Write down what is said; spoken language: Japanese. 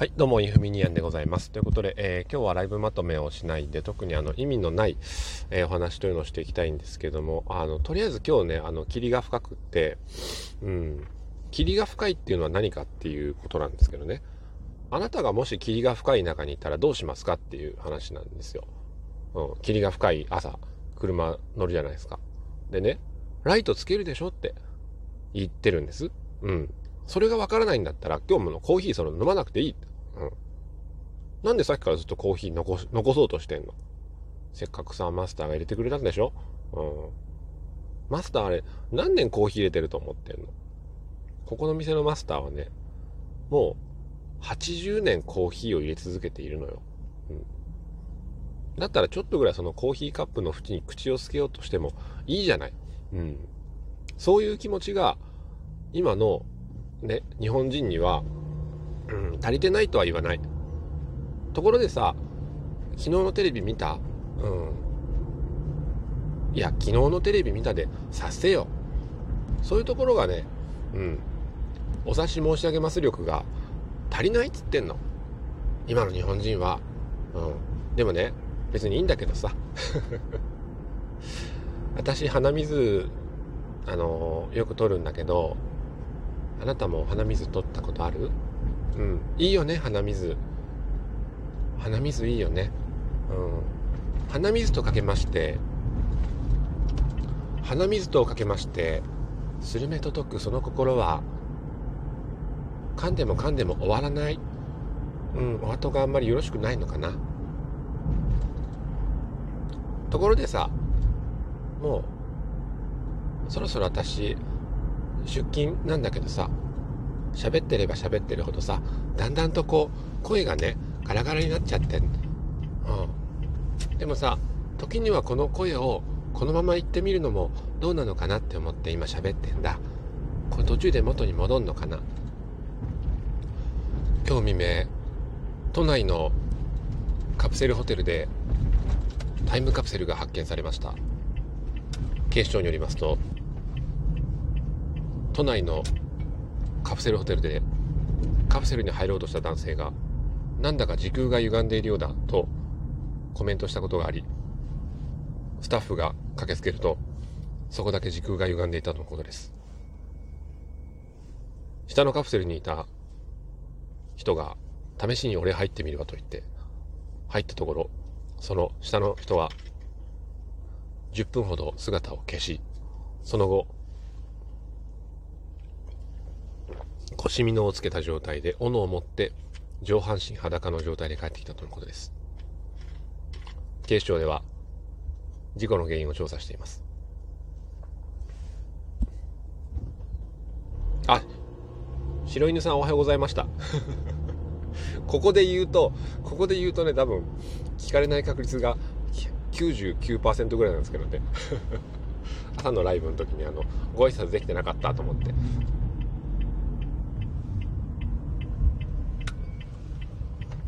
はい、どうも、イフミニアンでございます。ということで、えー、今日はライブまとめをしないで、特にあの意味のない、えー、お話というのをしていきたいんですけども、あの、とりあえず今日ね、あの、霧が深くって、うん、霧が深いっていうのは何かっていうことなんですけどね、あなたがもし霧が深い中にいたらどうしますかっていう話なんですよ。うん、霧が深い朝、車乗るじゃないですか。でね、ライトつけるでしょって言ってるんです。うん。それがわからないんだったら、今日ものコーヒーその飲まなくていい。うん。なんでさっきからずっとコーヒー残残そうとしてんの？せっかくさ、マスターが入れてくれたんでしょ？うん。マスターあれ、何年コーヒー入れてると思ってんの？ここの店のマスターはね、もう、80年コーヒーを入れ続けているのよ。うん。だったらちょっとぐらいそのコーヒーカップの縁に口をつけようとしてもいいじゃない。うん。そういう気持ちが、今の、ね、日本人にはうん、足りてないとは言わない。ところでさ、昨日のテレビ見た？うん。いや、昨日のテレビ見たで、させよ。そういうところがね、うん。お察し申し上げます力が足りないっつってんの。今の日本人は。うん。でもね、別にいいんだけどさ。私、鼻水、あのよく取るんだけど、あなたも鼻水取ったことある？うん、いいよね鼻水。鼻水いいよね。うん。鼻水とかけまして鼻水とかけましてスルメと解くその心は噛んでも噛んでも終わらない。うんお後があんまりよろしくないのかな。ところでさもうそろそろ私出勤なんだけどさ喋ってれば喋ってるほどさだんだんとこう声がねガラガラになっちゃってん、うん、でもさ時にはこの声をこのまま言ってみるのもどうなのかなって思って今喋ってんだ。これ途中で元に戻んのかな。今日未明都内のカプセルホテルでタイムカプセルが発見されました。警視庁によりますと都内のカプセルホテルでカプセルに入ろうとした男性がなんだか時空が歪んでいるようだとコメントしたことがありスタッフが駆けつけるとそこだけ時空が歪んでいたとのことです。下のカプセルにいた人が試しに俺入ってみるわと言って入ったところその下の人は10分ほど姿を消しその後腰みのをつけた状態で斧を持って上半身裸の状態で帰ってきたとのことです。警視庁では事故の原因を調査しています。あ白犬さんおはようございました。ここで言うとここで言うとね多分聞かれない確率が99%ぐらいなんですけどね。朝のライブの時にあのご挨拶できてなかったと思って。